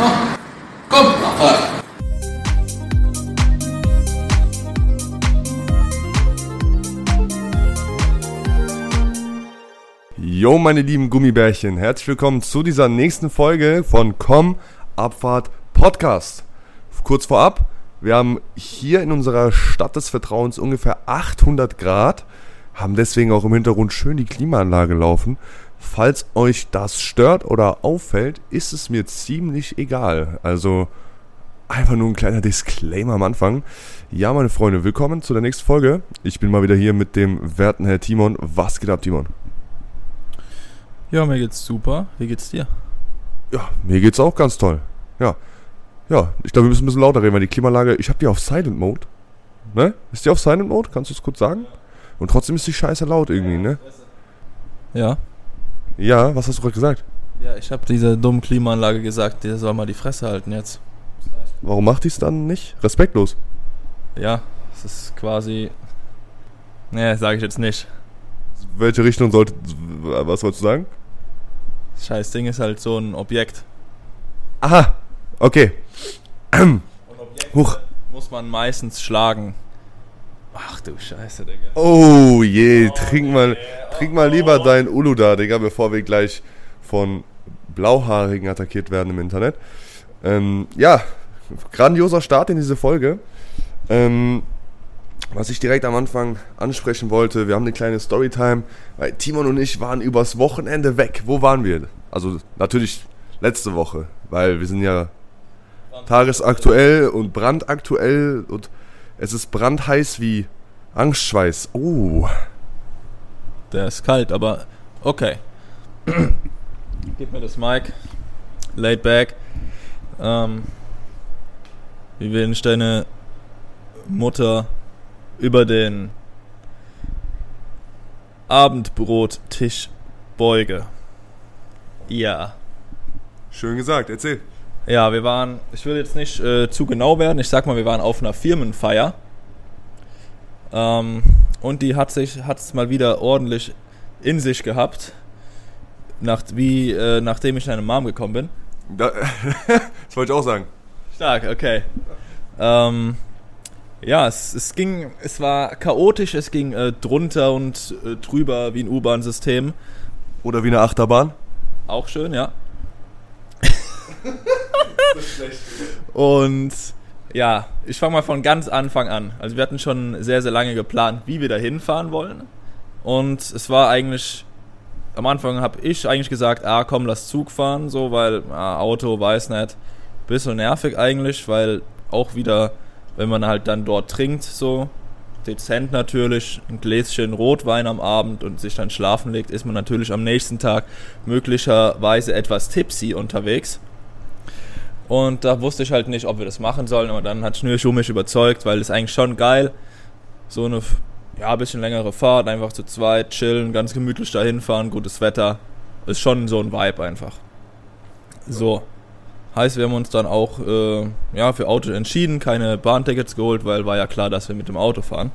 Komm, Abfahrt. Jo, meine lieben Gummibärchen, herzlich willkommen zu dieser nächsten Folge von Komm Abfahrt Podcast. Kurz vorab, wir haben hier in unserer Stadt des Vertrauens ungefähr 800 Grad, haben deswegen auch im Hintergrund schön die Klimaanlage laufen. Falls euch das stört oder auffällt, ist es mir ziemlich egal. Also einfach nur ein kleiner Disclaimer am Anfang. Ja, meine Freunde, willkommen zu der nächsten Folge. Ich bin mal wieder hier mit dem werten Herr Timon. Was geht ab, Timon? Ja, mir geht's super. Wie geht's dir? Ja, mir geht's auch ganz toll. Ja. Ja, ich glaube, wir müssen ein bisschen lauter reden, weil die Klimaanlage, ich habe die auf Silent Mode. Ne? Ist die auf Silent Mode? Kannst du es kurz sagen? Und trotzdem ist die scheiße laut irgendwie, ne? Ja. Ja, was hast du gerade gesagt? Ja, ich habe dieser dummen Klimaanlage gesagt, der soll mal die Fresse halten jetzt. Warum macht die es dann nicht? Respektlos. Ja, es ist quasi. Ne, sage ich jetzt nicht. Welche Richtung sollte. Was wolltest du sagen? Das scheiß Ding ist halt so ein Objekt. Aha, okay. Und Objekte Huch. muss man meistens schlagen. Ach du Scheiße, Digga. Oh je, trink mal, trink mal lieber dein Ulu da, Digga, bevor wir gleich von Blauhaarigen attackiert werden im Internet. Ähm, ja, grandioser Start in diese Folge. Ähm, was ich direkt am Anfang ansprechen wollte, wir haben eine kleine Storytime, weil Timon und ich waren übers Wochenende weg. Wo waren wir? Also natürlich letzte Woche, weil wir sind ja tagesaktuell und brandaktuell und es ist brandheiß wie Angstschweiß. Oh. Der ist kalt, aber okay. Gib mir das Mic. Laid back. Ähm, wie wenn ich deine Mutter über den Abendbrottisch beuge. Ja. Schön gesagt, erzähl. Ja, wir waren, ich will jetzt nicht äh, zu genau werden, ich sag mal, wir waren auf einer Firmenfeier. Ähm, und die hat sich, hat's mal wieder ordentlich in sich gehabt, nach, wie, äh, nachdem ich in eine Mom gekommen bin. Da, das wollte ich auch sagen. Stark, okay. Ähm, ja, es, es ging, es war chaotisch, es ging äh, drunter und äh, drüber wie ein U-Bahn-System. Oder wie eine Achterbahn. Auch schön, ja. Und ja, ich fange mal von ganz Anfang an. Also wir hatten schon sehr, sehr lange geplant, wie wir da hinfahren wollen. Und es war eigentlich, am Anfang habe ich eigentlich gesagt, ah komm, lass Zug fahren, so, weil ah, Auto, weiß nicht, bisschen nervig eigentlich, weil auch wieder, wenn man halt dann dort trinkt, so, dezent natürlich, ein Gläschen Rotwein am Abend und sich dann schlafen legt, ist man natürlich am nächsten Tag möglicherweise etwas tipsy unterwegs. Und da wusste ich halt nicht, ob wir das machen sollen, aber dann hat Schnürschuh mich überzeugt, weil es eigentlich schon geil. So eine, ja, bisschen längere Fahrt, einfach zu zweit, chillen, ganz gemütlich dahin fahren, gutes Wetter. Ist schon so ein Vibe einfach. So. Heißt, wir haben uns dann auch äh, ja, für Auto entschieden, keine Bahntickets geholt, weil war ja klar, dass wir mit dem Auto fahren.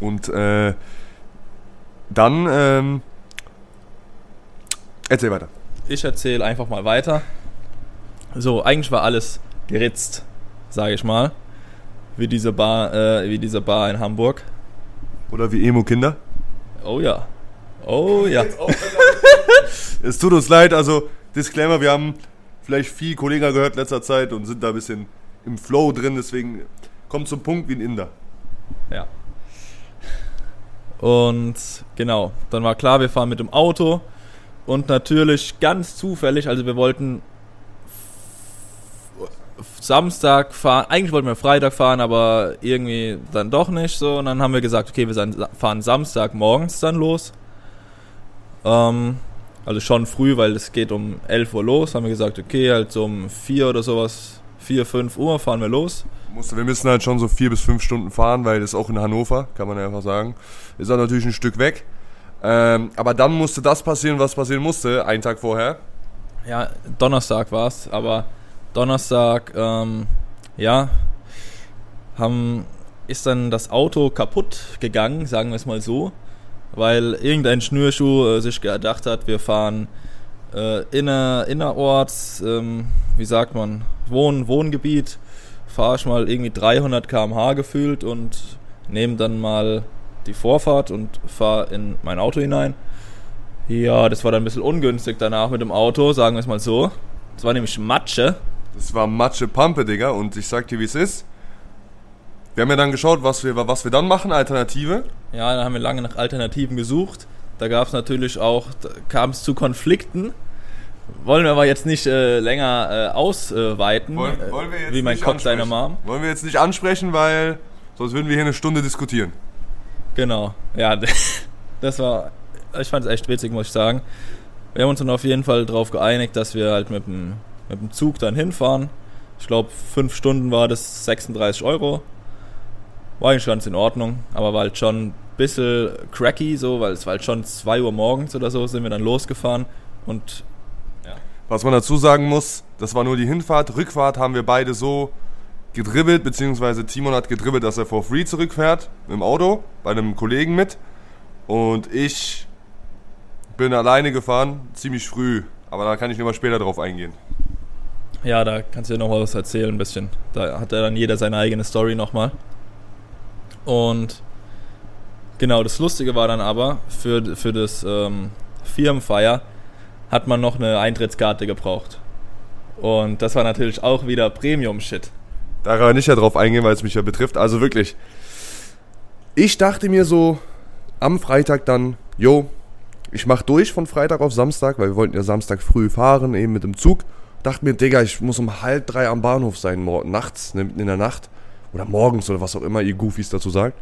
Und äh, dann, ähm, erzähl weiter. Ich erzähle einfach mal weiter. So, eigentlich war alles geritzt, sage ich mal. Wie diese Bar, äh, wie diese Bar in Hamburg. Oder wie Emo-Kinder. Oh ja. Oh ja. Es tut uns leid, also Disclaimer, wir haben vielleicht viel Kollegen gehört in letzter Zeit und sind da ein bisschen im Flow drin, deswegen kommt zum Punkt wie ein Inder. Ja. Und genau, dann war klar, wir fahren mit dem Auto. Und natürlich ganz zufällig, also wir wollten Samstag fahren, eigentlich wollten wir Freitag fahren, aber irgendwie dann doch nicht so. Und dann haben wir gesagt, okay, wir fahren Samstag morgens dann los. Ähm, also schon früh, weil es geht um 11 Uhr los. Haben wir gesagt, okay, halt so um 4 oder sowas, 4, 5 Uhr fahren wir los. Musste, wir müssen halt schon so vier bis fünf Stunden fahren, weil das auch in Hannover, kann man ja einfach sagen. Ist auch natürlich ein Stück weg. Ähm, aber dann musste das passieren, was passieren musste, einen Tag vorher. Ja, Donnerstag war es, aber Donnerstag, ähm, ja, haben, ist dann das Auto kaputt gegangen, sagen wir es mal so, weil irgendein Schnürschuh äh, sich gedacht hat, wir fahren äh, inner, innerorts, ähm, wie sagt man, Wohn Wohngebiet, fahre ich mal irgendwie 300 km/h gefühlt und nehme dann mal die Vorfahrt und fahre in mein Auto hinein. Ja, das war dann ein bisschen ungünstig danach mit dem Auto, sagen wir es mal so. Das war nämlich Matsche. Das war Matsche Pampe, Digga. Und ich sag dir, wie es ist. Wir haben ja dann geschaut, was wir, was wir dann machen, Alternative. Ja, dann haben wir lange nach Alternativen gesucht. Da gab es natürlich auch, kam es zu Konflikten. Wollen wir aber jetzt nicht äh, länger äh, ausweiten, Wollen, wollen wir jetzt Äh, wie mein Kopf deiner. Mom. Wollen wir jetzt nicht ansprechen, weil sonst würden wir hier eine Stunde diskutieren. Genau, ja, das war, ich fand es echt witzig, muss ich sagen. Wir haben uns dann auf jeden Fall darauf geeinigt, dass wir halt mit dem, mit dem Zug dann hinfahren. Ich glaube, fünf Stunden war das 36 Euro. War eigentlich ganz in Ordnung, aber war halt schon ein bisschen cracky, so, weil es war halt schon 2 Uhr morgens oder so, sind wir dann losgefahren und Was man dazu sagen muss, das war nur die Hinfahrt. Rückfahrt haben wir beide so gedribbelt, beziehungsweise Timon hat gedribbelt, dass er for free zurückfährt dem Auto, bei einem Kollegen mit. Und ich bin alleine gefahren, ziemlich früh. Aber da kann ich nochmal später drauf eingehen. Ja, da kannst du dir noch mal was erzählen, ein bisschen. Da hat dann jeder seine eigene Story nochmal. Und genau, das Lustige war dann aber, für, für das ähm, Firmenfeier hat man noch eine Eintrittskarte gebraucht. Und das war natürlich auch wieder Premium-Shit. Da kann ich nicht ja drauf eingehen, weil es mich ja betrifft. Also wirklich, ich dachte mir so am Freitag dann, jo, ich mach durch von Freitag auf Samstag, weil wir wollten ja Samstag früh fahren, eben mit dem Zug. Dachte mir, Digga, ich muss um halb drei am Bahnhof sein, nachts, ne, mitten in der Nacht. Oder morgens oder was auch immer ihr Goofies dazu sagt.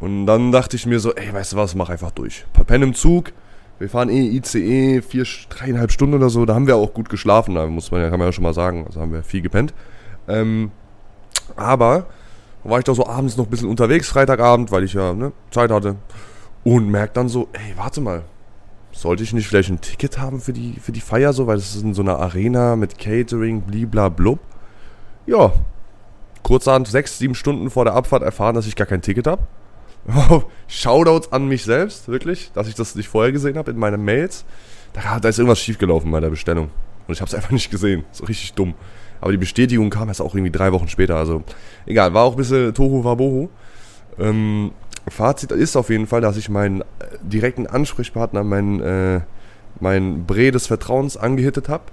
Und dann dachte ich mir so, ey, weißt du was, mach einfach durch. Pen im Zug. Wir fahren eh ICE, vier, dreieinhalb Stunden oder so. Da haben wir auch gut geschlafen, da muss man ja, kann man ja schon mal sagen. Also haben wir viel gepennt. Ähm, aber war ich da so abends noch ein bisschen unterwegs, Freitagabend, weil ich ja ne, Zeit hatte. Und merk dann so, ey, warte mal. Sollte ich nicht vielleicht ein Ticket haben für die, für die Feier so? Weil das ist in so einer Arena mit Catering, bliblablub. Ja. Kurzerhand sechs, sieben Stunden vor der Abfahrt erfahren, dass ich gar kein Ticket habe. Shoutouts an mich selbst, wirklich, dass ich das nicht vorher gesehen habe in meinen Mails. Da, da ist irgendwas schiefgelaufen bei der Bestellung. Und ich habe es einfach nicht gesehen. So richtig dumm. Aber die Bestätigung kam erst auch irgendwie drei Wochen später. Also egal, war auch ein bisschen Tohu Wabohu. Ähm, Fazit ist auf jeden Fall, dass ich meinen äh, direkten Ansprechpartner, meinen, äh, meinen Bre des Vertrauens angehittet habe.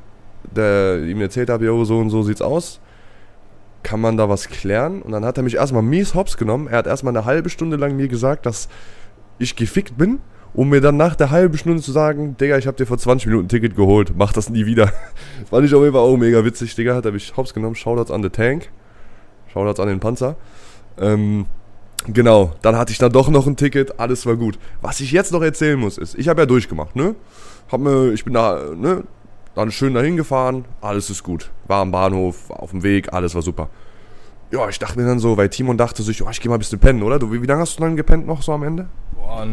Der ihm erzählt habe, jo, so und so sieht's aus. Kann man da was klären? Und dann hat er mich erstmal mies hops genommen. Er hat erstmal eine halbe Stunde lang mir gesagt, dass ich gefickt bin, um mir dann nach der halben Stunde zu sagen, Digga, ich habe dir vor 20 Minuten ein Ticket geholt, mach das nie wieder. Fand ich auf jeden Fall auch mega witzig, Digga, hat er mich hops genommen. Shoutouts an the Tank. Shoutouts an den Panzer. Ähm, genau, dann hatte ich dann doch noch ein Ticket, alles war gut. Was ich jetzt noch erzählen muss, ist, ich habe ja durchgemacht, ne? Hab mir, ich bin da, ne? Dann schön dahin gefahren, alles ist gut. War am Bahnhof, war auf dem Weg, alles war super. Ja, ich dachte mir dann so, weil Timon dachte sich, oh, ich geh mal ein bisschen pennen, oder? Du, wie, wie lange hast du dann gepennt noch so am Ende? Boah,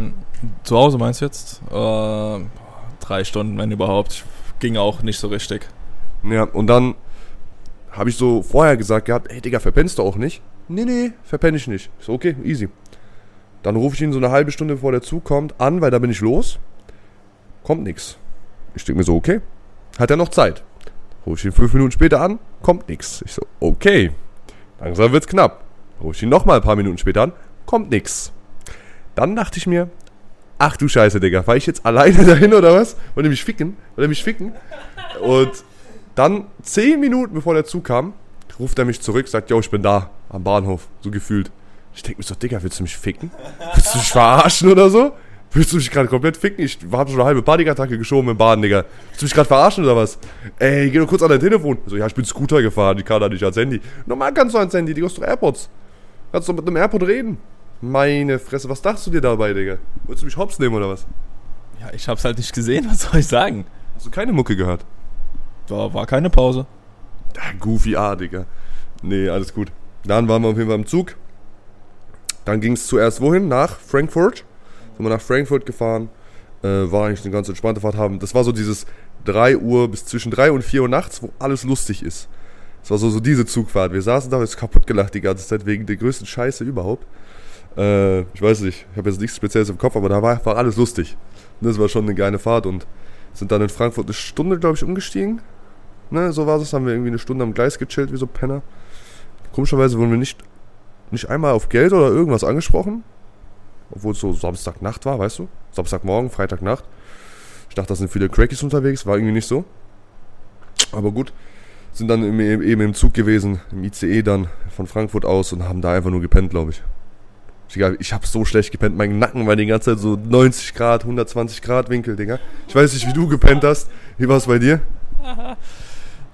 zu Hause meinst du jetzt? Äh, drei Stunden, wenn überhaupt. Ging auch nicht so richtig. Ja, und dann habe ich so vorher gesagt gehabt, ey Digga, verpennst du auch nicht? Nee, nee, verpenn ich nicht. Ich so, okay, easy. Dann rufe ich ihn so eine halbe Stunde bevor der Zug kommt an, weil da bin ich los. Kommt nix. Ich denke mir so, okay. Hat er noch Zeit? Rufe ich ihn fünf Minuten später an, kommt nix. Ich so, okay. Langsam wird's knapp. Rufe ich ihn nochmal ein paar Minuten später an, kommt nix. Dann dachte ich mir, ach du Scheiße, Digga, fahr ich jetzt alleine dahin oder was? Wollt ihr mich ficken? Wollt ihr mich ficken? Und dann, zehn Minuten bevor der Zug kam, ruft er mich zurück, sagt, yo, ich bin da, am Bahnhof, so gefühlt. Ich denke mir so, Digga, willst du mich ficken? Willst du mich verarschen oder so? Willst du mich gerade komplett ficken? Ich habe schon eine halbe Panikattacke geschoben im Bahn, Digga. Willst du mich gerade verarschen oder was? Ey, geh doch kurz an dein Telefon. So, ja, ich bin Scooter gefahren, die kann da nicht ans Handy. Normal kannst du ans Handy, die hast doch AirPods. Kannst du mit einem AirPod reden. Meine Fresse, was dachtest du dir dabei, Digga? Wolltest du mich hops nehmen oder was? Ja, ich hab's halt nicht gesehen, was soll ich sagen? Hast du keine Mucke gehört? War, war keine Pause. Ah, Goofy A, Digga. Nee, alles gut. Dann waren wir auf jeden Fall im Zug. Dann ging es zuerst wohin? Nach Frankfurt. Sind wir nach Frankfurt gefahren. Äh, war eigentlich eine ganz entspannte Fahrt haben. Das war so dieses 3 Uhr bis zwischen 3 und 4 Uhr nachts, wo alles lustig ist. Das war so, so diese Zugfahrt. Wir saßen da, uns kaputt gelacht die ganze Zeit wegen der größten Scheiße überhaupt. Äh, ich weiß nicht, ich habe jetzt nichts Spezielles im Kopf, aber da war, war alles lustig. Das war schon eine geile Fahrt und sind dann in Frankfurt eine Stunde, glaube ich, umgestiegen. Ne, so war es, haben wir irgendwie eine Stunde am Gleis gechillt, wie so Penner. Komischerweise wurden wir nicht, nicht einmal auf Geld oder irgendwas angesprochen. Obwohl es so Samstagnacht war, weißt du? Samstagmorgen, Freitagnacht. Ich dachte, da sind viele Crackies unterwegs, war irgendwie nicht so. Aber gut, sind dann im, eben im Zug gewesen, im ICE dann von Frankfurt aus und haben da einfach nur gepennt, glaube ich. Digga, ich habe so schlecht gepennt, mein Nacken war die ganze Zeit so 90 Grad, 120 Grad Winkel, Digga. Ich weiß nicht, wie du gepennt hast. Wie war es bei dir?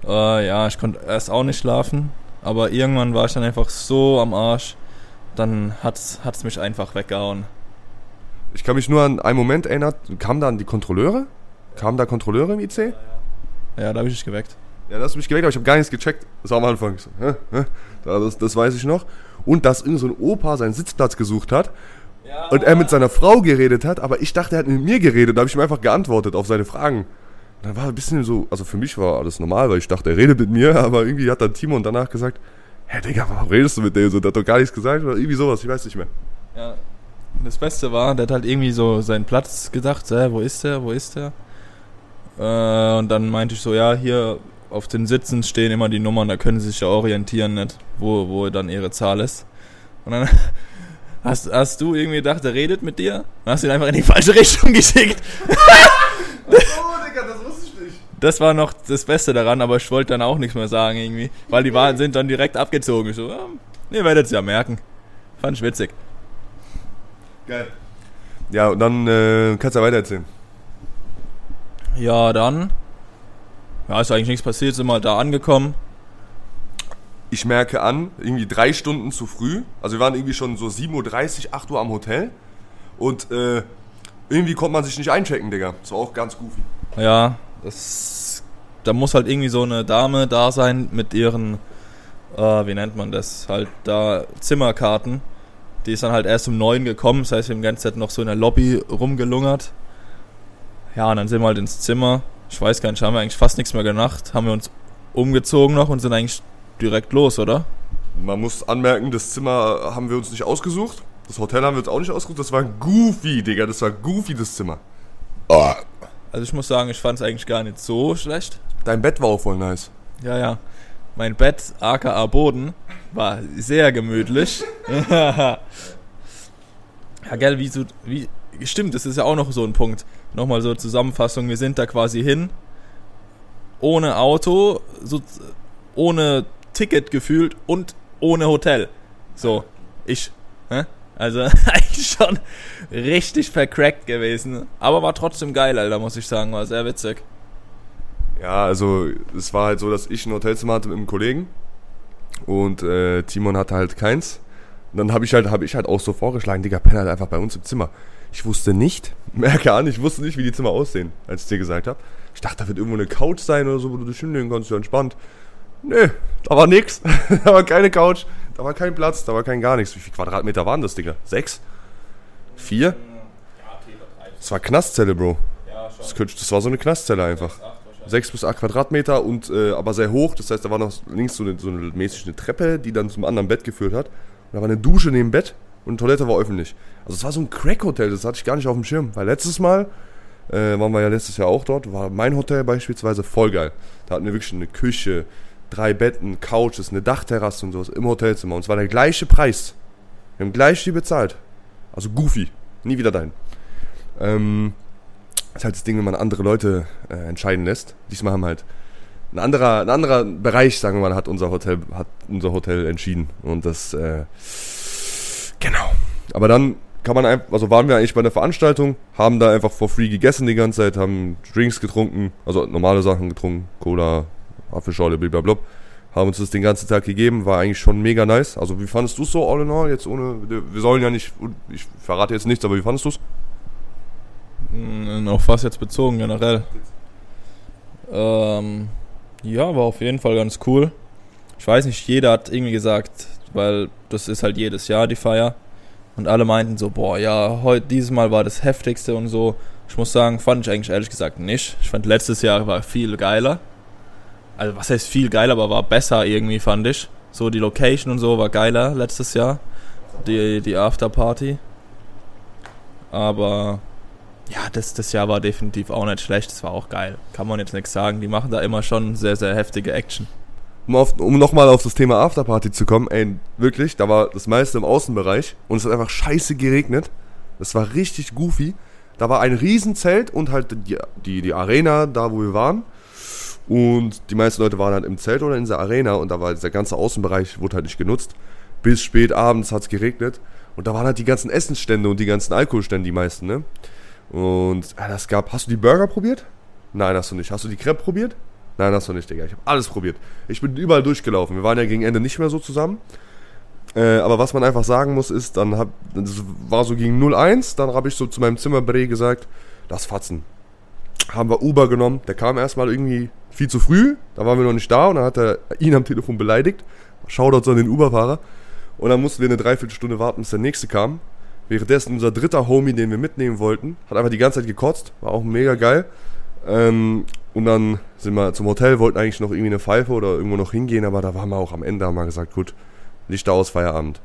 äh, ja, ich konnte erst auch nicht schlafen, aber irgendwann war ich dann einfach so am Arsch, dann hat es mich einfach weggehauen. Ich kann mich nur an einen Moment erinnern, kamen da die Kontrolleure? Kamen da Kontrolleure im IC? Ja, da habe ich dich geweckt. Ja, da hast du mich geweckt, aber ich habe gar nichts gecheckt. Das war am Anfang. So, hä? Hä? Das, das weiß ich noch. Und dass irgend so ein Opa seinen Sitzplatz gesucht hat ja. und er mit seiner Frau geredet hat, aber ich dachte, er hat mit mir geredet. Da habe ich ihm einfach geantwortet auf seine Fragen. Dann war ein bisschen so, also für mich war alles normal, weil ich dachte, er redet mit mir, aber irgendwie hat dann Timo danach gesagt, hä Digga, warum redest du mit dem so? Der hat doch gar nichts gesagt oder irgendwie sowas, ich weiß nicht mehr. Ja, das Beste war, der hat halt irgendwie so seinen Platz gedacht, äh, wo ist der, wo ist der? Äh, und dann meinte ich so, ja, hier auf den Sitzen stehen immer die Nummern, da können sie sich ja orientieren, nicht, wo, wo dann ihre Zahl ist. Und dann hast, hast du irgendwie gedacht, er redet mit dir und hast ihn einfach in die falsche Richtung geschickt. Oh, Digga, das wusste ich nicht. Das war noch das Beste daran, aber ich wollte dann auch nichts mehr sagen irgendwie, weil die waren, sind dann direkt abgezogen. Ich so, ja, ihr werdet es ja merken. Fand ich witzig. Geil. Ja, und dann äh, kannst du ja weiter erzählen. Ja, dann. Ja, ist eigentlich nichts passiert, sind mal da angekommen. Ich merke an, irgendwie drei Stunden zu früh. Also wir waren irgendwie schon so 7.30 Uhr, 8 Uhr am Hotel. Und äh, irgendwie konnte man sich nicht einchecken, Digga. Das war auch ganz goofy. Ja, das. Da muss halt irgendwie so eine Dame da sein mit ihren, äh, wie nennt man das? Halt da Zimmerkarten die ist dann halt erst um neun gekommen, das heißt, wir haben die ganze Zeit noch so in der Lobby rumgelungert. Ja, und dann sind wir halt ins Zimmer. Ich weiß gar nicht, haben wir eigentlich fast nichts mehr gemacht. Haben wir uns umgezogen noch und sind eigentlich direkt los, oder? Man muss anmerken, das Zimmer haben wir uns nicht ausgesucht. Das Hotel haben wir uns auch nicht ausgesucht. Das war goofy, Digga. Das war goofy, das Zimmer. Oh. Also ich muss sagen, ich fand es eigentlich gar nicht so schlecht. Dein Bett war auch voll nice. Ja, ja. Mein Bett, aka Boden, war sehr gemütlich. ja, gell, wie so, wie, stimmt, das ist ja auch noch so ein Punkt. Nochmal so Zusammenfassung, wir sind da quasi hin, ohne Auto, so, ohne Ticket gefühlt und ohne Hotel. So, ich? Also eigentlich schon richtig vercrackt gewesen. Aber war trotzdem geil, Alter, muss ich sagen. War sehr witzig. Ja, also es war halt so, dass ich ein Hotelzimmer hatte mit einem Kollegen und äh, Timon hatte halt keins. Und dann habe ich halt, habe ich halt auch so vorgeschlagen, Digga, penn halt einfach bei uns im Zimmer. Ich wusste nicht, merke an, ich wusste nicht, wie die Zimmer aussehen, als ich dir gesagt habe. Ich dachte, da wird irgendwo eine Couch sein oder so, wo du dich hinlegen kannst, ja entspannt. Nö, da war nix. da war keine Couch, da war kein Platz, da war kein gar nichts. Wie viele Quadratmeter waren das, Digga? Sechs? Vier? Das war Knastzelle, Bro. Das, das war so eine Knastzelle einfach. 6 bis 8 Quadratmeter und äh, aber sehr hoch. Das heißt, da war noch links so eine, so eine mäßig eine Treppe, die dann zum anderen Bett geführt hat. Und da war eine Dusche neben dem Bett und eine Toilette war öffentlich. Also es war so ein Crack-Hotel, das hatte ich gar nicht auf dem Schirm. Weil letztes Mal, äh, waren wir ja letztes Jahr auch dort, war mein Hotel beispielsweise voll geil. Da hatten wir wirklich eine Küche, drei Betten, Couches, eine Dachterrasse und sowas im Hotelzimmer. Und es war der gleiche Preis. Wir haben gleich viel bezahlt. Also goofy. Nie wieder dahin. Ähm, das ist halt das Ding, wenn man andere Leute äh, entscheiden lässt. Diesmal haben halt ein anderer, ein anderer Bereich, sagen wir mal, hat unser Hotel, hat unser Hotel entschieden. Und das, äh, genau. Aber dann kann man einfach, also waren wir eigentlich bei einer Veranstaltung, haben da einfach for free gegessen die ganze Zeit, haben Drinks getrunken, also normale Sachen getrunken, Cola, Apfelschorle, blablabla. Haben uns das den ganzen Tag gegeben, war eigentlich schon mega nice. Also wie fandest du es so all in all? Jetzt ohne, wir sollen ja nicht, ich verrate jetzt nichts, aber wie fandest du es? Hm, auf was jetzt bezogen generell? Ähm, ja, war auf jeden Fall ganz cool. Ich weiß nicht, jeder hat irgendwie gesagt, weil das ist halt jedes Jahr die Feier. Und alle meinten so, boah, ja, heute, dieses Mal war das heftigste und so. Ich muss sagen, fand ich eigentlich ehrlich gesagt nicht. Ich fand letztes Jahr war viel geiler. Also was heißt viel geiler, aber war besser irgendwie, fand ich. So die Location und so war geiler letztes Jahr. Die, die Afterparty. Aber Ja, das, das Jahr war definitiv auch nicht schlecht. Das war auch geil. Kann man jetzt nichts sagen. Die machen da immer schon sehr, sehr heftige Action. Um, um nochmal auf das Thema Afterparty zu kommen, ey, wirklich, da war das meiste im Außenbereich und es hat einfach scheiße geregnet. Das war richtig goofy. Da war ein Riesenzelt und halt die, die, die Arena, da wo wir waren. Und die meisten Leute waren halt im Zelt oder in dieser Arena und da war dieser ganze Außenbereich, wurde halt nicht genutzt. Bis spät abends hat es geregnet. Und da waren halt die ganzen Essensstände und die ganzen Alkoholstände, die meisten, ne? Und ja, das gab. Hast du die Burger probiert? Nein, hast du nicht. Hast du die Crepe probiert? Nein, hast du nicht, Digga. Ich habe alles probiert. Ich bin überall durchgelaufen. Wir waren ja gegen Ende nicht mehr so zusammen. Äh, aber was man einfach sagen muss, ist, dann hab, das war so gegen 0-1, dann habe ich so zu meinem Zimmerbre gesagt, das Fatzen. Haben wir Uber genommen, der kam erstmal irgendwie viel zu früh, da waren wir noch nicht da und dann hat er ihn am Telefon beleidigt. Shoutout an den Uberfahrer. Und dann mussten wir eine Dreiviertelstunde warten, bis der nächste kam. Währenddessen unser dritter Homie, den wir mitnehmen wollten, hat einfach die ganze Zeit gekotzt. War auch mega geil. Ähm, und dann sind wir zum Hotel, wollten eigentlich noch irgendwie eine Pfeife oder irgendwo noch hingehen, aber da waren wir auch am Ende, haben wir gesagt, gut, Lichter aus, Feierabend.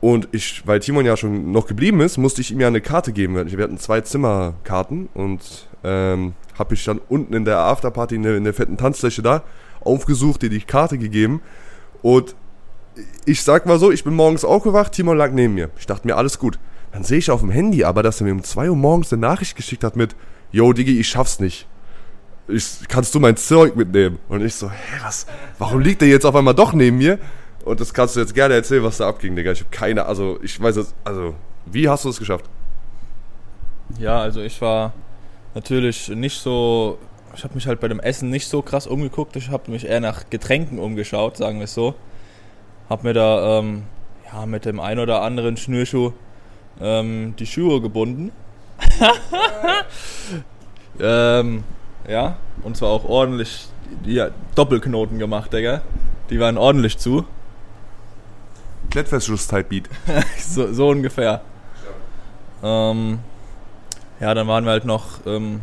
Und ich, weil Timon ja schon noch geblieben ist, musste ich ihm ja eine Karte geben. Wir hatten zwei Zimmerkarten und ähm, habe ich dann unten in der Afterparty in der, in der fetten Tanzfläche da aufgesucht, dir die Karte gegeben. Und ich sag mal so, ich bin morgens aufgewacht, Timon lag neben mir. Ich dachte mir, alles gut. Dann sehe ich auf dem Handy aber, dass er mir um 2 Uhr morgens eine Nachricht geschickt hat mit, Yo, Digi, ich schaff's nicht. Ich, kannst du mein Zeug mitnehmen? Und ich so, hä, was? Warum liegt der jetzt auf einmal doch neben mir? Und das kannst du jetzt gerne erzählen, was da abging, Digga. Ich habe keine, also ich weiß es, also wie hast du es geschafft? Ja, also ich war natürlich nicht so, ich habe mich halt bei dem Essen nicht so krass umgeguckt. Ich habe mich eher nach Getränken umgeschaut, sagen wir es so. Hab mir da ähm, ja, mit dem ein oder anderen Schnürschuh ähm, die Schuhe gebunden. ähm, ja, und zwar auch ordentlich ja, Doppelknoten gemacht, Digga. Die waren ordentlich zu. Klettverschluss-Type-Beat. so, so, ungefähr. Ja. Ähm, ja, dann waren wir halt noch ähm,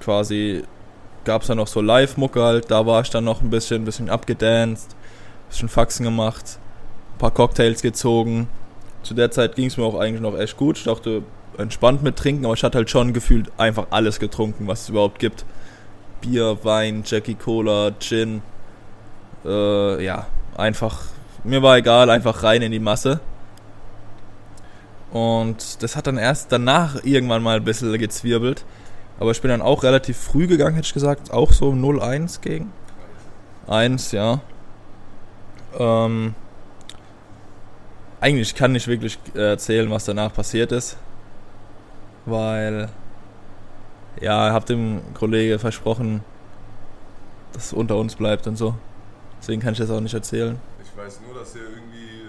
quasi, gab es dann noch so Live-Mucke halt, da war ich dann noch ein bisschen, ein bisschen abgedanced, ein bisschen Faxen gemacht, ein paar Cocktails gezogen. Zu der Zeit ging es mir auch eigentlich noch echt gut. Ich dachte, entspannt mit trinken, aber ich hatte halt schon gefühlt einfach alles getrunken, was es überhaupt gibt. Bier, Wein, Jackie Cola, Gin. Äh, ja, einfach, mir war egal, einfach rein in die Masse. Und das hat dann erst danach irgendwann mal ein bisschen gezwirbelt. Aber ich bin dann auch relativ früh gegangen, hätte ich gesagt. Auch so 0-1 gegen. 1, ja. Ähm, eigentlich kann ich wirklich erzählen, was danach passiert ist. Weil, ja, ich habe dem Kollege versprochen, dass es unter uns bleibt und so. Deswegen kann ich das auch nicht erzählen. Ich weiß nur, dass ihr irgendwie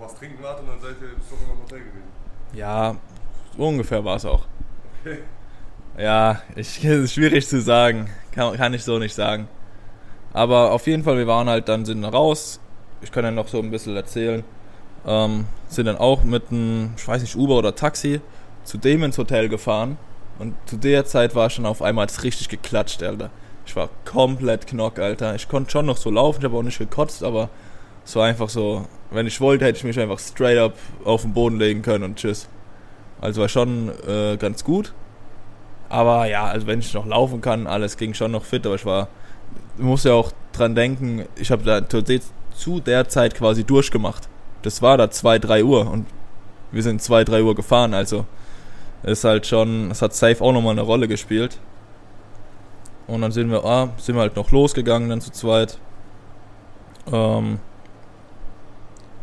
noch was trinken wart und dann seid ihr doch immer im Hotel gewesen. Ja, so ungefähr war es auch. Okay. Ja, ich, ist schwierig zu sagen. Kann, kann ich so nicht sagen. Aber auf jeden Fall, wir waren halt dann, sind raus. Ich kann ja noch so ein bisschen erzählen. Ähm, sind dann auch mit einem, ich weiß nicht, Uber oder Taxi zu dem ins Hotel gefahren. Und zu der Zeit war schon auf einmal richtig geklatscht, Alter. Ich war komplett knock, Alter. Ich konnte schon noch so laufen, ich habe auch nicht gekotzt, aber es war einfach so, wenn ich wollte, hätte ich mich einfach straight up auf den Boden legen können und tschüss. Also war schon äh, ganz gut. Aber ja, also wenn ich noch laufen kann, alles ging schon noch fit, aber ich war, muss ja auch dran denken, ich habe da zu der Zeit quasi durchgemacht. Das war da 2, 3 Uhr und wir sind 2, 3 Uhr gefahren, also ist halt schon, es hat safe auch nochmal eine Rolle gespielt. Und dann sind wir, ah, sind wir halt noch losgegangen dann zu zweit. Ähm,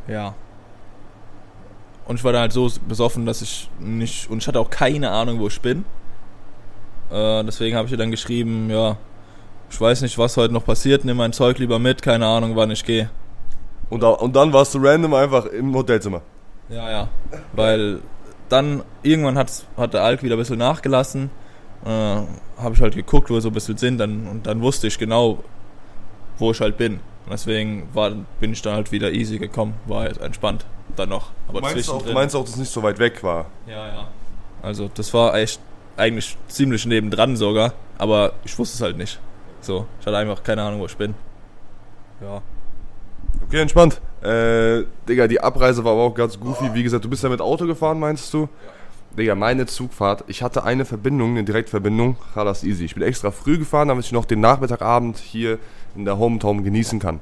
ja. Und ich war dann halt so besoffen, dass ich nicht, und ich hatte auch keine Ahnung, wo ich bin. Äh, deswegen habe ich ihr dann geschrieben, ja, ich weiß nicht, was heute noch passiert, nimm mein Zeug lieber mit, keine Ahnung, wann ich gehe. Und, und dann warst du random einfach im Hotelzimmer. Ja, ja. Weil dann irgendwann hat, hat der Alk wieder ein bisschen nachgelassen. Äh, habe ich halt geguckt, wo wir so ein bisschen sind, dann, und dann wusste ich genau, wo ich halt bin. Und deswegen war, bin ich dann halt wieder easy gekommen, war halt entspannt dann noch. Aber du meinst, auch, du meinst auch, dass es nicht so weit weg war? Ja, ja. Also das war echt eigentlich ziemlich nebendran sogar, aber ich wusste es halt nicht. So, ich hatte einfach keine Ahnung, wo ich bin. Ja. Okay, entspannt. Äh, Digga, die Abreise war aber auch ganz goofy. Wie gesagt, du bist ja mit Auto gefahren, meinst du? Digga, meine Zugfahrt, ich hatte eine Verbindung, eine Direktverbindung, das easy. Ich bin extra früh gefahren, damit ich noch den Nachmittagabend hier in der Hometown genießen kann.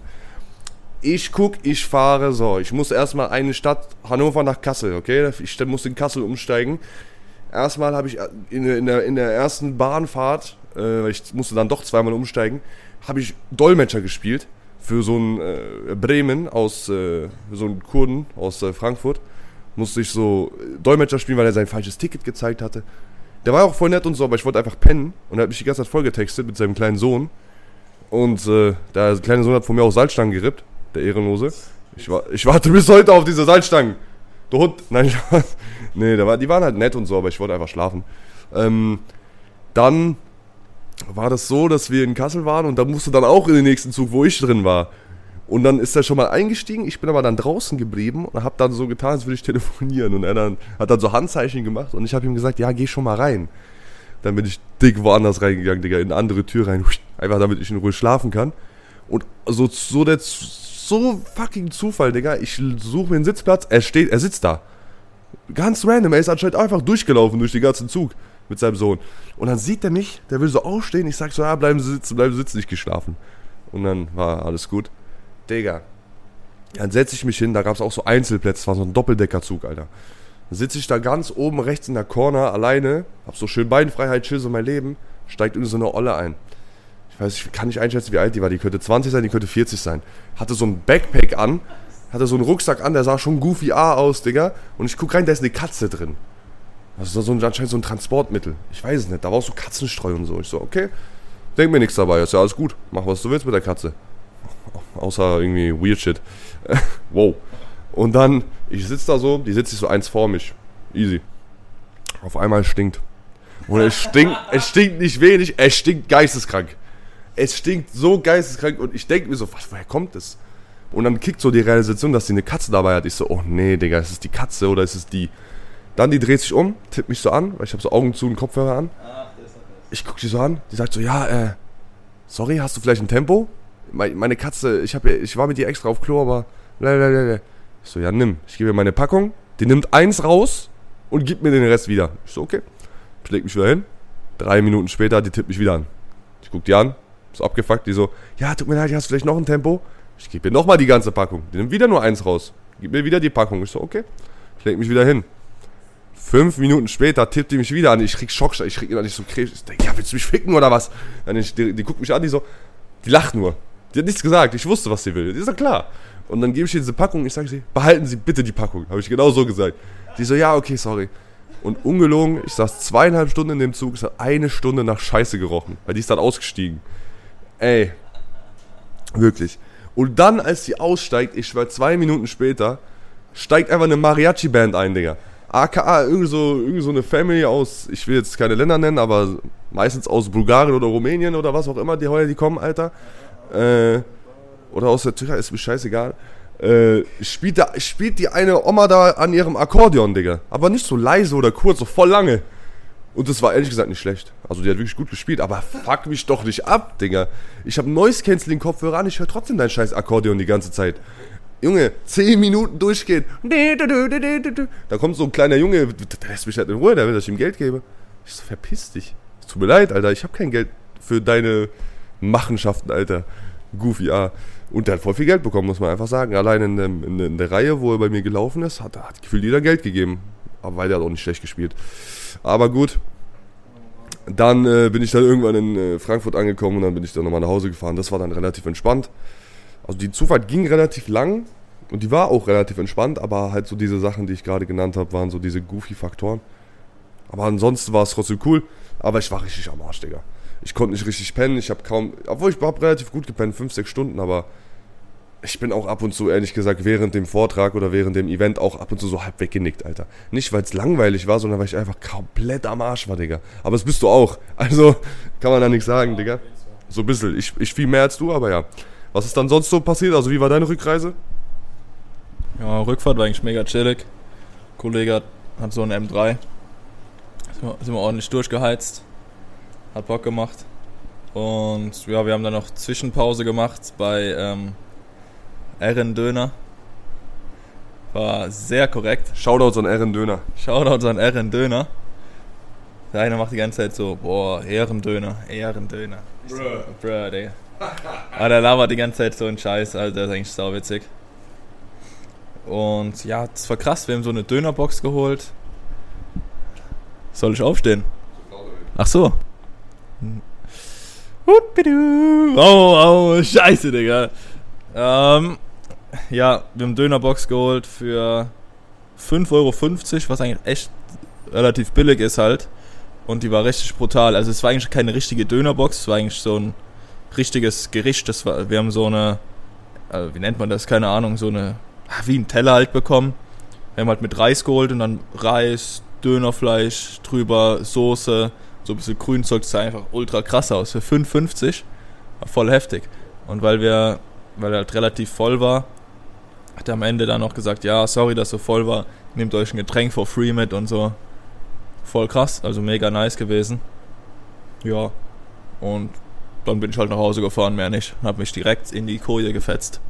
Ich guck, ich fahre so. Ich muss erstmal eine Stadt, Hannover nach Kassel, okay? Ich muss in Kassel umsteigen. Erstmal habe ich in, in, der, in der ersten Bahnfahrt, äh, ich musste dann doch zweimal umsteigen, habe ich Dolmetscher gespielt für so einen äh, Bremen aus, äh, so einen Kurden aus äh, Frankfurt. Musste ich so Dolmetscher spielen, weil er sein falsches Ticket gezeigt hatte. Der war auch voll nett und so, aber ich wollte einfach pennen und er hat mich die ganze Zeit vollgetextet mit seinem kleinen Sohn. Und äh, der kleine Sohn hat von mir auch Salzstangen gerippt der Ehrenlose. Ich, war, ich warte bis heute auf diese Salzstangen. Du Hund. Nein, nee, war, die waren halt nett und so, aber ich wollte einfach schlafen. Ähm, dann war das so, dass wir in Kassel waren und da musste dann auch in den nächsten Zug, wo ich drin war. Und dann ist er schon mal eingestiegen, ich bin aber dann draußen geblieben und habe dann so getan, als würde ich telefonieren. Und er dann, hat dann so Handzeichen gemacht und ich habe ihm gesagt, ja, geh schon mal rein. Dann bin ich dick woanders reingegangen, Digga, in eine andere Tür rein. Einfach damit ich in Ruhe schlafen kann. Und so, so der so fucking Zufall, Digga. Ich suche mir einen Sitzplatz, er steht, er sitzt da. Ganz random, er ist anscheinend einfach durchgelaufen durch den ganzen Zug mit seinem Sohn. Und dann sieht er mich, der will so aufstehen. Ich sag so, ja, bleiben Sie sitzen, bleiben Sie sitzen, nicht geschlafen. Und dann war alles gut. Digga. Dann setze ich mich hin, da gab es auch so Einzelplätze, war so ein Doppeldeckerzug, Alter. Sitze ich da ganz oben rechts in der Corner alleine, hab so schön Beinfreiheit, chill so mein Leben, steigt irgendwie so eine Olle ein ich weiß, ich kann nicht einschätzen, wie alt die war. Die könnte 20 sein, die könnte 40 sein. Hatte so ein Backpack an, hatte so einen Rucksack an, der sah schon goofy A aus, Digga. Und ich guck rein, da ist eine Katze drin. Das ist so ein, anscheinend so ein Transportmittel. Ich weiß es nicht. Da war auch so Katzenstreu und so. Ich so, okay, denk mir nichts dabei. Ist ja alles gut. Mach, was du willst mit der Katze. Außer irgendwie weird shit. wow. Und dann, ich sitze da so, die sitzt sich so eins vor mich. Easy. Auf einmal stinkt. Und es stinkt, es stinkt nicht wenig, es stinkt geisteskrank es stinkt so geisteskrank und ich denke mir so, was, woher kommt das? Und dann kickt so die Realisation, dass sie eine Katze dabei hat. Ich so, oh nee, Digga, ist es die Katze oder ist es die? Dann die dreht sich um, tippt mich so an, weil ich habe so Augen zu und Kopfhörer an. Ich guck die so an, die sagt so, ja, äh, sorry, hast du vielleicht ein Tempo? Meine Katze, ich, hab, ich war mit dir extra auf Klo, aber blablabla. Ich so, ja, nimm. Ich gebe ihr meine Packung, die nimmt eins raus und gibt mir den Rest wieder. Ich so, okay. Ich leg mich wieder hin. Drei Minuten später, die tippt mich wieder an. Ich guck die an, so abgefuckt, die so, ja, tut mir leid, hast du vielleicht noch ein Tempo? Ich gebe mir nochmal die ganze Packung. Die nimmt wieder nur eins raus. Gib mir wieder die Packung. Ich so, okay. Ich leg mich wieder hin. Fünf Minuten später tippt die mich wieder an. Ich krieg Schock, ich krieg nicht so Krebs. Ich denke, ja, willst du mich ficken oder was? Dann ich, die, die guckt mich an, die so, die lacht nur. Die hat nichts gesagt. Ich wusste, was sie will. Die ist doch klar. Und dann gebe ich ihr diese Packung. Ich sage sie, behalten Sie bitte die Packung. Habe ich genau so gesagt. Die so, ja, okay, sorry. Und ungelogen, ich saß zweieinhalb Stunden in dem Zug. Es hat eine Stunde nach Scheiße gerochen. Weil die ist dann ausgestiegen. Ey. Wirklich. Und dann, als sie aussteigt, ich war zwei Minuten später, steigt einfach eine Mariachi-Band ein, Digga. AKA, irgendwie so, irgendwie so eine Family aus, ich will jetzt keine Länder nennen, aber meistens aus Bulgarien oder Rumänien oder was auch immer, die heuer die kommen, Alter. Äh, oder aus der Türkei, ist mir scheißegal. Äh, spielt, da, spielt die eine Oma da an ihrem Akkordeon, Digga. Aber nicht so leise oder kurz, so voll lange. Und das war ehrlich gesagt nicht schlecht. Also die hat wirklich gut gespielt, aber fuck mich doch nicht ab, Digga. Ich habe Noise Canceling Kopfhörer an, ich höre trotzdem dein scheiß Akkordeon die ganze Zeit. Junge, 10 Minuten durchgehen. Da kommt so ein kleiner Junge, der lässt mich halt in Ruhe, der will, dass ich ihm Geld gebe. Ich so, verpiss dich. Tut mir leid, Alter, ich habe kein Geld für deine Machenschaften, Alter. Goofy, ah. Und der hat voll viel Geld bekommen, muss man einfach sagen. Allein in, in, in der Reihe, wo er bei mir gelaufen ist, hat, hat gefühlt jeder Geld gegeben. Aber weil der hat auch nicht schlecht gespielt. Aber gut. Dann äh, bin ich dann irgendwann in äh, Frankfurt angekommen und dann bin ich dann nochmal nach Hause gefahren. Das war dann relativ entspannt. Also die Zufahrt ging relativ lang und die war auch relativ entspannt, aber halt so diese Sachen, die ich gerade genannt habe, waren so diese Goofy-Faktoren. Aber ansonsten war es trotzdem cool. Aber ich war richtig am Arsch, Digga. Ich konnte nicht richtig pennen. Ich habe kaum, obwohl ich habe relativ gut gepennt, 5, 6 Stunden, aber ich bin auch ab und zu, ehrlich gesagt, während dem Vortrag oder während dem Event auch ab und zu so halb weggenickt, Alter. Nicht, weil es langweilig war, sondern weil ich einfach komplett am Arsch war, Digga. Aber das bist du auch. Also, kann man da nichts sagen, Digga. So ein bisschen. Ich, ich viel mehr als du, aber ja. Was ist dann sonst so passiert? Also, wie war deine Rückreise? Ja, Rückfahrt war eigentlich mega chillig. Kollege hat, hat so einen M3. Sind wir, sind wir ordentlich durchgeheizt. Hat Bock gemacht. Und ja, wir haben dann noch Zwischenpause gemacht bei ähm, Ehren Döner. War sehr korrekt. Shoutouts an Ehren Döner. Shoutouts an Ehren Döner. Der eine macht die ganze Zeit so, boah, Ehrendöner, Ehrendöner. Bruh. Bruh, Digga. Aber der labert die ganze Zeit so einen Scheiß, Alter, der ist eigentlich sauwitzig. Und ja, das war krass, wir haben so eine Dönerbox geholt. Soll ich aufstehen? Ach so. Oh, oh, scheiße, Digga. Ähm, ja, wir haben Dönerbox geholt für 5,50 Euro, was eigentlich echt relativ billig ist halt. Und die war richtig brutal. Also es war eigentlich keine richtige Dönerbox, es war eigentlich so ein richtiges Gericht. Das war, wir haben so eine, äh, wie nennt man das, keine Ahnung, so eine, ah, wie ein Teller halt bekommen. Wir haben halt mit Reis geholt und dann Reis, Dönerfleisch, drüber Soße, so ein bisschen Grünzeug, sah einfach ultra krass aus. Für 5,50 war voll heftig. Und weil wir, weil er halt relativ voll war, hat er am Ende dann noch gesagt, ja, sorry, dass so voll war, nehmt euch ein Getränk for free mit und so. Voll krass, also mega nice gewesen. Ja, und dann bin ich halt nach Hause gefahren, mehr nicht. Hab mich direkt in die Koje gefetzt.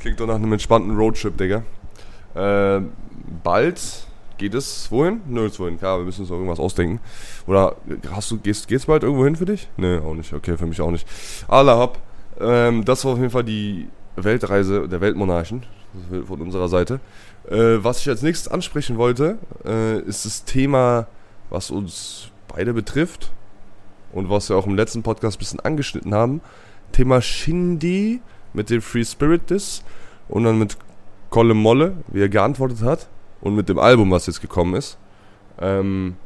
Klingt doch nach einem entspannten Roadtrip, Digga. Äh, bald geht es wohin? Nö, wohin. Klar, wir müssen uns auch irgendwas ausdenken. Oder hast du, gehst, geht's bald irgendwo hin für dich? Nö, auch nicht. Okay, für mich auch nicht. Allah hab. Ähm, das war auf jeden Fall die Weltreise der Weltmonarchen von unserer Seite. Äh, was ich als nächstes ansprechen wollte, äh, ist das Thema, was uns beide betrifft und was wir auch im letzten Podcast ein bisschen angeschnitten haben. Thema Shindy mit dem Free Spirit Diss und dann mit Kolle Molle, wie er geantwortet hat und mit dem Album, was jetzt gekommen ist. Ähm,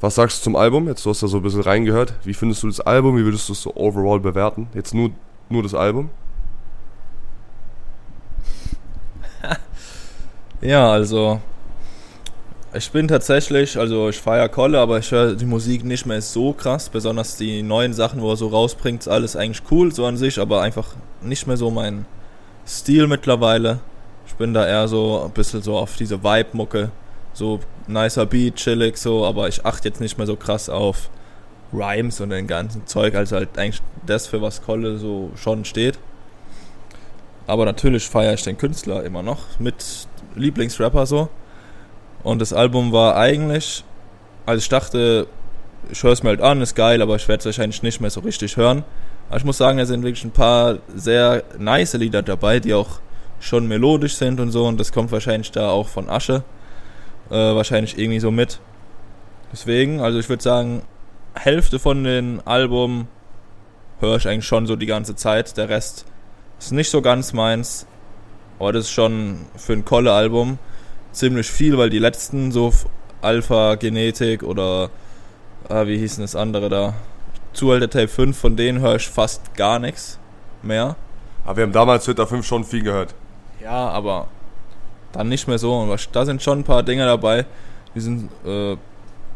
was sagst du zum Album? Jetzt du hast da so ein bisschen reingehört. Wie findest du das Album? Wie würdest du es so overall bewerten? Jetzt nur, nur das Album? ja, also ich bin tatsächlich, also ich feiere Kolle, aber ich höre die Musik nicht mehr so krass. Besonders die neuen Sachen, wo er so rausbringt, ist alles eigentlich cool so an sich, aber einfach nicht mehr so mein Stil mittlerweile. Ich bin da eher so ein bisschen so auf diese Vibe-Mucke. So nicer Beat, chillig so, aber ich achte jetzt nicht mehr so krass auf Rhymes und den ganzen Zeug, also halt eigentlich das, für was Kolle so schon steht. Aber natürlich feiere ich den Künstler immer noch mit Lieblingsrapper so. Und das Album war eigentlich, also ich dachte, ich höre es mir halt an, ist geil, aber ich werde es wahrscheinlich nicht mehr so richtig hören. Aber ich muss sagen, da sind wirklich ein paar sehr nice Lieder dabei, die auch schon melodisch sind und so. Und das kommt wahrscheinlich da auch von Asche. Äh, wahrscheinlich irgendwie so mit. Deswegen, also ich würde sagen, Hälfte von den Album höre ich eigentlich schon so die ganze Zeit. Der Rest ist nicht so ganz meins. Aber das ist schon für ein Kolle-Album ziemlich viel, weil die letzten so Alpha Genetik oder ah, wie hießen das andere da? Zuhälter Tape 5, von denen höre ich fast gar nichts mehr. Aber wir haben damals Twitter 5 schon viel gehört. Ja, aber dann nicht mehr so. Da sind schon ein paar Dinge dabei, die sind, äh,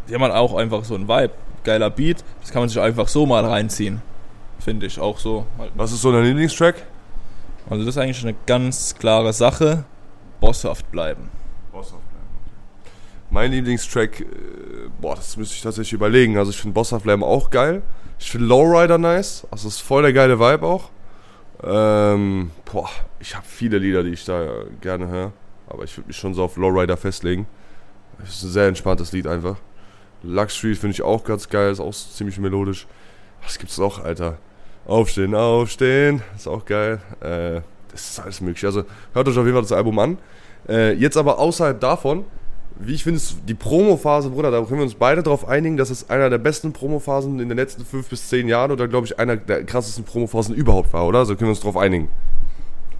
die haben halt auch einfach so ein Vibe. Geiler Beat, das kann man sich einfach so mal reinziehen. Finde ich auch so. Was ist so dein Lieblingstrack? Also das ist eigentlich eine ganz klare Sache. Bosshaft bleiben. Mein Lieblingstrack, äh, boah, das müsste ich tatsächlich überlegen. Also ich finde Boss of Lamb auch geil. Ich finde Lowrider nice. Also ist voll der geile Vibe auch. Ähm, boah, ich habe viele Lieder, die ich da gerne höre. Aber ich würde mich schon so auf Lowrider festlegen. Das ist ein sehr entspanntes Lied einfach. Lux Street finde ich auch ganz geil, ist auch ziemlich melodisch. Was gibt's noch, Alter? Aufstehen, aufstehen, ist auch geil. Äh, das ist alles möglich. Also hört euch auf jeden Fall das Album an. Äh, jetzt aber außerhalb davon, wie ich finde, die Promo-Phase, Bruder, da können wir uns beide darauf einigen, dass es einer der besten Promo-Phasen in den letzten fünf bis zehn Jahren oder, glaube ich, einer der krassesten Promo-Phasen überhaupt war, oder? So können wir uns darauf einigen.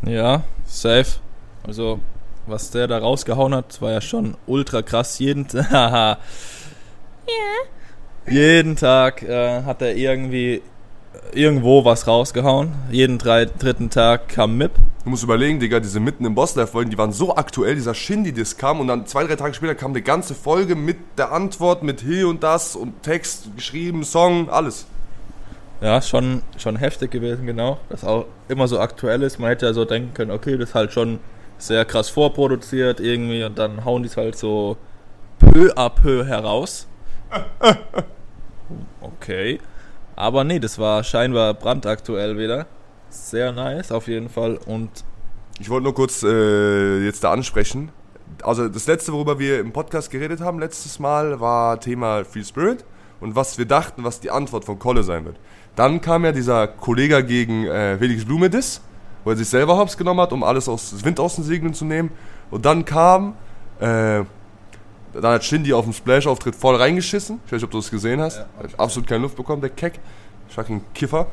Ja, safe. Also, was der da rausgehauen hat, war ja schon ultra krass. Jeden, ja. jeden Tag äh, hat er irgendwie irgendwo was rausgehauen. Jeden drei, dritten Tag kam MIP. Du musst überlegen, Digga, diese mitten im Boss-Life-Folgen, die waren so aktuell, dieser Shindy-Disk kam und dann zwei, drei Tage später kam eine ganze Folge mit der Antwort, mit hier und das und Text, geschrieben, Song, alles. Ja, schon, schon heftig gewesen, genau. Das auch immer so aktuell ist. Man hätte ja so denken können, okay, das ist halt schon sehr krass vorproduziert irgendwie und dann hauen die es halt so peu à peu heraus. Okay. Aber nee, das war scheinbar brandaktuell wieder. Sehr nice auf jeden Fall. Und Ich wollte nur kurz äh, jetzt da ansprechen. Also das letzte, worüber wir im Podcast geredet haben, letztes Mal, war Thema Free Spirit und was wir dachten, was die Antwort von Kolle sein wird. Dann kam ja dieser Kollege gegen äh, Felix Blumedis, wo er sich selber hops genommen hat, um alles aus Wind aus den Segeln zu nehmen. Und dann kam, äh, dann hat Shindy auf dem Splash-Auftritt voll reingeschissen. Ich weiß nicht, ob du das gesehen hast. Ja. Hat absolut keine Luft bekommen, der Keck. Fucking Kiffer.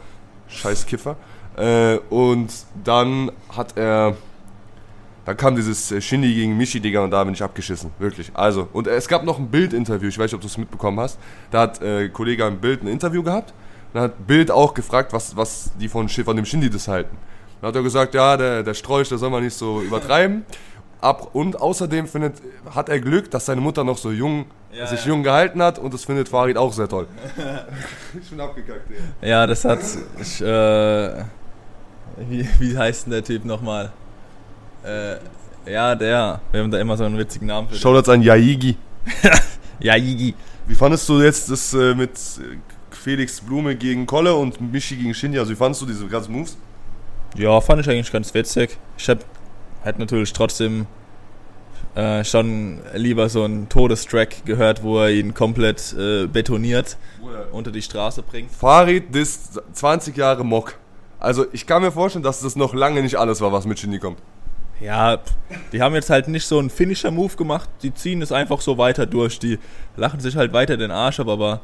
Scheiß Kiffer. Äh, und dann hat er. Dann kam dieses äh, Shindy gegen Michi, Digga, und da bin ich abgeschissen. Wirklich. Also, und es gab noch ein Bild-Interview. Ich weiß nicht, ob du es mitbekommen hast. Da hat äh, Kollege am Bild ein Interview gehabt. Dann hat Bild auch gefragt, was, was die von, von dem Shindy das halten. Dann hat er gesagt, ja, der, der Strolch, der soll man nicht so übertreiben. Ab, und außerdem findet, hat er Glück, dass seine Mutter noch so jung, Ja, sich ja. jung gehalten hat und das findet Farid auch sehr toll. ich bin abgekackt, ey. Ja, das hat. Ich, äh, wie, wie heißt denn der Typ nochmal? Äh, ja, der. Wir haben da immer so einen witzigen Namen für. Shoutouts an Yaigi. Ja, Yigi. Wie fandest du jetzt das äh, mit äh, Felix Blume gegen Kolle und Michi gegen Shindy? Also wie fandest du diese ganzen Moves? Ja, fand ich eigentlich ganz witzig. Ich hab halt natürlich trotzdem äh, schon lieber so einen Todestrack gehört, wo er ihn komplett äh, betoniert unter die Straße bringt. Farid ist 20 Jahre Mock. Also ich kann mir vorstellen, dass das noch lange nicht alles war, was mit Shindy kommt. Ja, die haben jetzt halt nicht so einen Finisher-Move gemacht, die ziehen es einfach so weiter durch. Die lachen sich halt weiter den Arsch ab, aber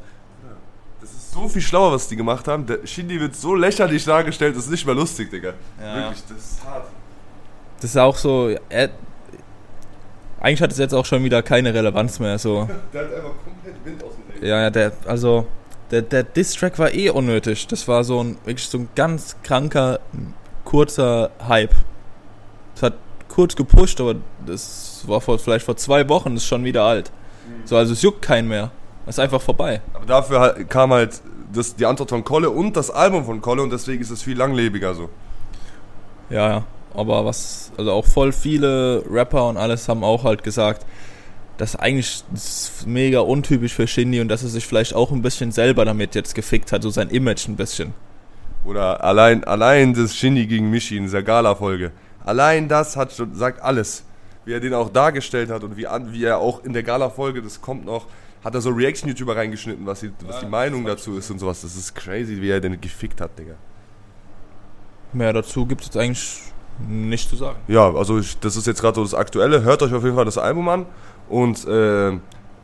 so viel schlauer, was die gemacht haben. Der Shindy wird so lächerlich dargestellt, das ist nicht mehr lustig, Digga. Ja. Wirklich, das ist hart. das ist auch so. Er, eigentlich hat es jetzt auch schon wieder keine Relevanz mehr. So. Der hat einfach komplett Wind aus dem Leben. Ja, ja, der, also der, der Diss-Track war eh unnötig. Das war so ein wirklich so ein ganz kranker, kurzer Hype. Es hat kurz gepusht, aber das war vor, vielleicht vor zwei Wochen, das ist schon wieder alt. So, also es juckt keinen mehr. Ist einfach vorbei. Aber dafür kam halt das, die Antwort von Kolle und das Album von Kolle und deswegen ist es viel langlebiger so. Ja, ja. Aber was, also auch voll viele Rapper und alles haben auch halt gesagt, dass eigentlich das ist mega untypisch für Shindy und dass er sich vielleicht auch ein bisschen selber damit jetzt gefickt hat, so sein Image ein bisschen. Oder allein, allein das Shindy gegen Michi in dieser Gala-Folge. Allein das hat schon, sagt alles. Wie er den auch dargestellt hat und wie, wie er auch in der Gala-Folge, das kommt noch, hat er so Reaction-YouTuber reingeschnitten, was die, was die Meinung dazu ist und sowas. Das ist crazy, wie er den gefickt hat, Digga. Mehr dazu gibt es jetzt eigentlich nicht zu sagen. Ja, also ich, das ist jetzt gerade so das Aktuelle. Hört euch auf jeden Fall das Album an und äh,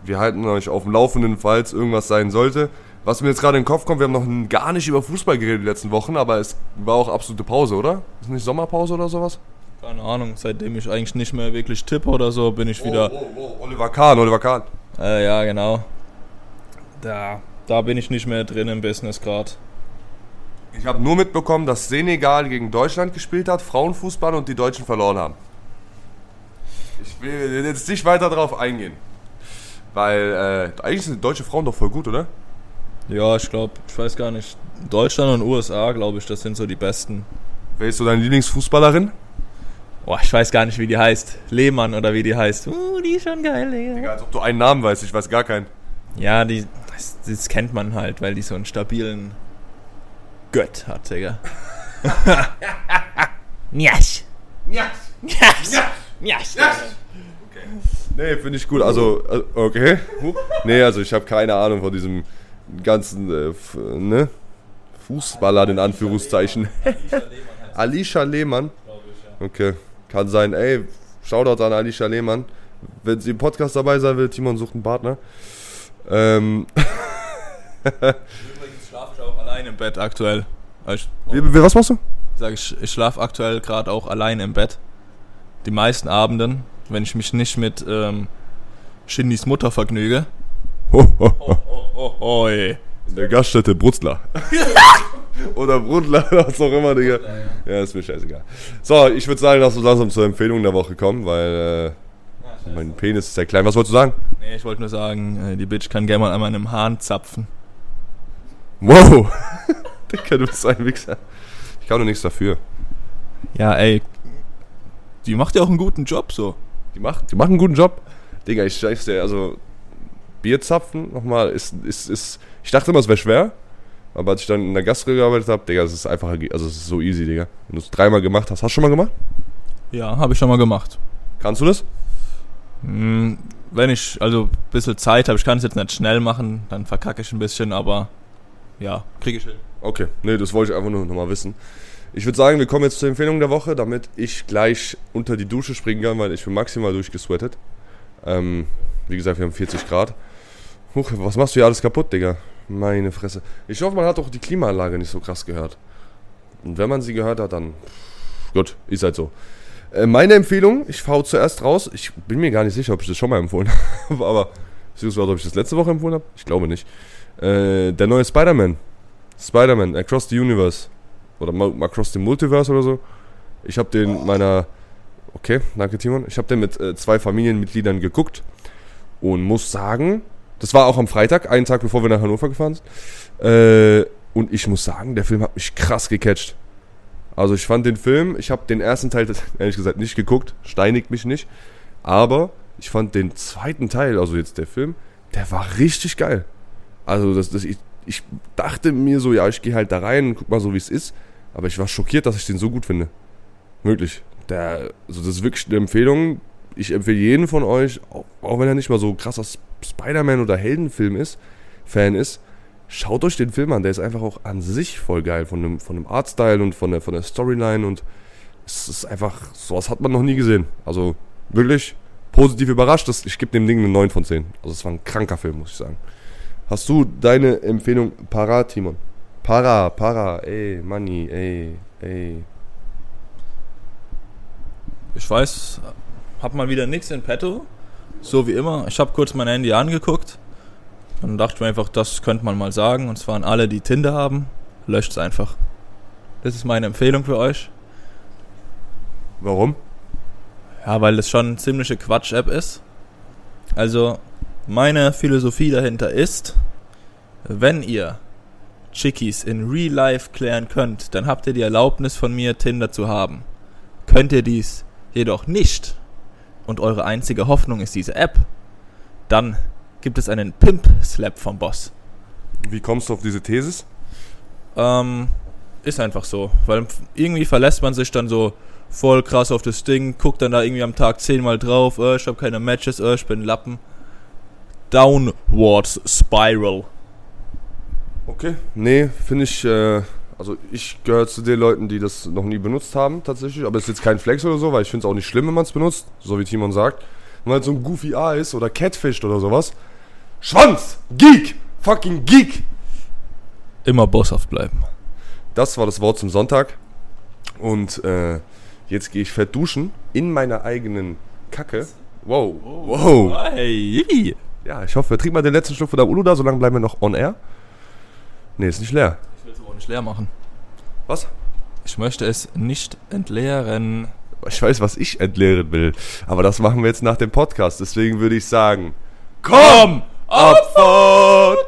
wir halten euch auf dem Laufenden, falls irgendwas sein sollte. Was mir jetzt gerade in den Kopf kommt, wir haben noch gar nicht über Fußball geredet die letzten Wochen, aber es war auch absolute Pause, oder? Ist nicht Sommerpause oder sowas? Keine Ahnung, seitdem ich eigentlich nicht mehr wirklich tippe oder so, bin ich wieder. Oh, oh, oh, Oliver Kahn, Oliver Kahn. Äh, ja, genau. Da, da bin ich nicht mehr drin im Business gerade. Ich habe nur mitbekommen, dass Senegal gegen Deutschland gespielt hat, Frauenfußball und die Deutschen verloren haben. Ich will jetzt nicht weiter darauf eingehen. Weil äh, eigentlich sind deutsche Frauen doch voll gut, oder? Ja, ich glaube, ich weiß gar nicht. Deutschland und USA, glaube ich, das sind so die besten. Wer ist so deine Lieblingsfußballerin? Boah, ich weiß gar nicht, wie die heißt. Lehmann oder wie die heißt. Uh, die ist schon geil, Digga. Digga, als ob du einen Namen weißt, ich weiß gar keinen. Ja, die, das, das kennt man halt, weil die so einen stabilen Gött hat, Digga. Njasch. Ja. Njasch. Njasch. Nee, finde ich gut. Also, äh, okay. Nee, also ich habe keine Ahnung von diesem ganzen, äh, ne? Fußballer, in Anführungszeichen. Alicia Lehmann. Okay, kann sein. Ey, Shoutout an Alicia Lehmann. Wenn sie im Podcast dabei sein will, Timon sucht einen Partner. Ähm, Übrigens schlafe ich auch allein im Bett aktuell. Ich, wie, was machst du? sag ich, ich schlafe aktuell gerade auch allein im Bett. Die meisten Abenden, wenn ich mich nicht mit ähm, Shindys Mutter vergnüge. Ho, ho, ho. Oh, oh, oh, ey. In der Gaststätte Brutzler. Oder Brudler, was auch immer, Digga. Ja, ist mir scheißegal. So, ich würde sagen, lass uns langsam zur Empfehlung der Woche kommen, weil äh, mein Penis ist sehr klein. Was wolltest du sagen? Nee, ich wollte nur sagen, äh, die Bitch kann gerne mal an meinem Hahn zapfen. Wow! Digga, du bist ein Wichser. Ich kann doch nichts dafür. Ja, ey. Die macht ja auch einen guten Job so. Die macht, die machen einen guten Job. Digga, ich sag's dir, also Bierzapfen nochmal ist, ist, ist. Ich dachte immer, es wäre schwer. Aber als ich dann in der Gastro gearbeitet habe, Digga, es ist einfach, also es ist so easy, Digga. Wenn du es dreimal gemacht hast, hast du schon mal gemacht? Ja, habe ich schon mal gemacht. Kannst du das? Hm, wenn ich also ein bisschen Zeit habe, ich kann es jetzt nicht schnell machen, dann verkacke ich ein bisschen, aber ja, kriege ich hin. Okay, nee, das wollte ich einfach nur nochmal wissen. Ich würde sagen, wir kommen jetzt zur Empfehlung der Woche, damit ich gleich unter die Dusche springen kann, weil ich bin maximal durchgesweatet. Ähm, wie gesagt, wir haben 40 Grad. Huch, was machst du hier alles kaputt, Digga? Meine Fresse. Ich hoffe, man hat auch die Klimaanlage nicht so krass gehört. Und wenn man sie gehört hat, dann. Gut, ist halt so. Äh, meine Empfehlung, ich fahre zuerst raus. Ich bin mir gar nicht sicher, ob ich das schon mal empfohlen habe, aber. Beziehungsweise, ob ich das letzte Woche empfohlen habe? Ich glaube nicht. Äh, der neue Spider-Man. Spider-Man, Across the Universe. Oder Across the Multiverse oder so. Ich habe den meiner. Okay, danke Timon. Ich habe den mit äh, zwei Familienmitgliedern geguckt und muss sagen, das war auch am Freitag, einen Tag bevor wir nach Hannover gefahren sind. Äh, und ich muss sagen, der Film hat mich krass gecatcht. Also ich fand den Film, ich habe den ersten Teil ehrlich gesagt nicht geguckt, steinigt mich nicht. Aber ich fand den zweiten Teil, also jetzt der Film, der war richtig geil. Also das, das, ich, ich dachte mir so, ja, ich gehe halt da rein und guck mal so, wie es ist. Aber ich war schockiert, dass ich den so gut finde. Wirklich. Der, also das ist wirklich eine Empfehlung. Ich empfehle jeden von euch, auch, auch wenn er nicht mal so krasser Spider-Man oder Heldenfilm ist, Fan ist, schaut euch den Film an. Der ist einfach auch an sich voll geil. Von dem, von dem Artstyle und von der, von der Storyline. Und es ist einfach, sowas hat man noch nie gesehen. Also wirklich positiv überrascht. Das, ich gebe dem Ding eine 9 von 10. Also es war ein kranker Film, muss ich sagen. Hast du deine Empfehlung parat, Timon? Para, para, ey, Money, ey, ey. Ich weiß, hab mal wieder nichts in petto. So wie immer. Ich habe kurz mein Handy angeguckt. Dann dachte ich mir einfach, das könnte man mal sagen. Und zwar an alle, die Tinder haben. Löscht es einfach. Das ist meine Empfehlung für euch. Warum? Ja, weil das schon eine ziemliche Quatsch-App ist. Also, meine Philosophie dahinter ist, wenn ihr Chickies in Real Life klären könnt, dann habt ihr die Erlaubnis von mir, Tinder zu haben. Könnt ihr dies jedoch nicht und eure einzige Hoffnung ist diese App, dann gibt es einen Pimp-Slap vom Boss. Wie kommst du auf diese Thesis? Ähm, ist einfach so, weil irgendwie verlässt man sich dann so voll krass auf das Ding, guckt dann da irgendwie am Tag zehnmal drauf, äh, ich habe keine Matches, äh, ich bin Lappen. Downwards Spiral. Okay. Nee, finde ich, äh, also ich gehöre zu den Leuten, die das noch nie benutzt haben, tatsächlich. Aber es ist jetzt kein Flex oder so, weil ich finde es auch nicht schlimm, wenn man es benutzt, so wie Timon sagt. Wenn man halt so ein Goofy A ist oder Catfished oder sowas. Schwanz! Geek! Fucking Geek! Immer bosshaft bleiben. Das war das Wort zum Sonntag. Und äh, jetzt gehe ich fett duschen in meiner eigenen Kacke. Wow. Wow. Hey. Ja, ich hoffe, wir trinken mal den letzten Schluck von der Ulu da, solange bleiben wir noch on air. Nee, ist nicht leer. Es auch nicht leer machen. Was? Ich möchte es nicht entleeren. Ich weiß, was ich entleeren will. Aber das machen wir jetzt nach dem Podcast. Deswegen würde ich sagen: Komm! Abfahrt!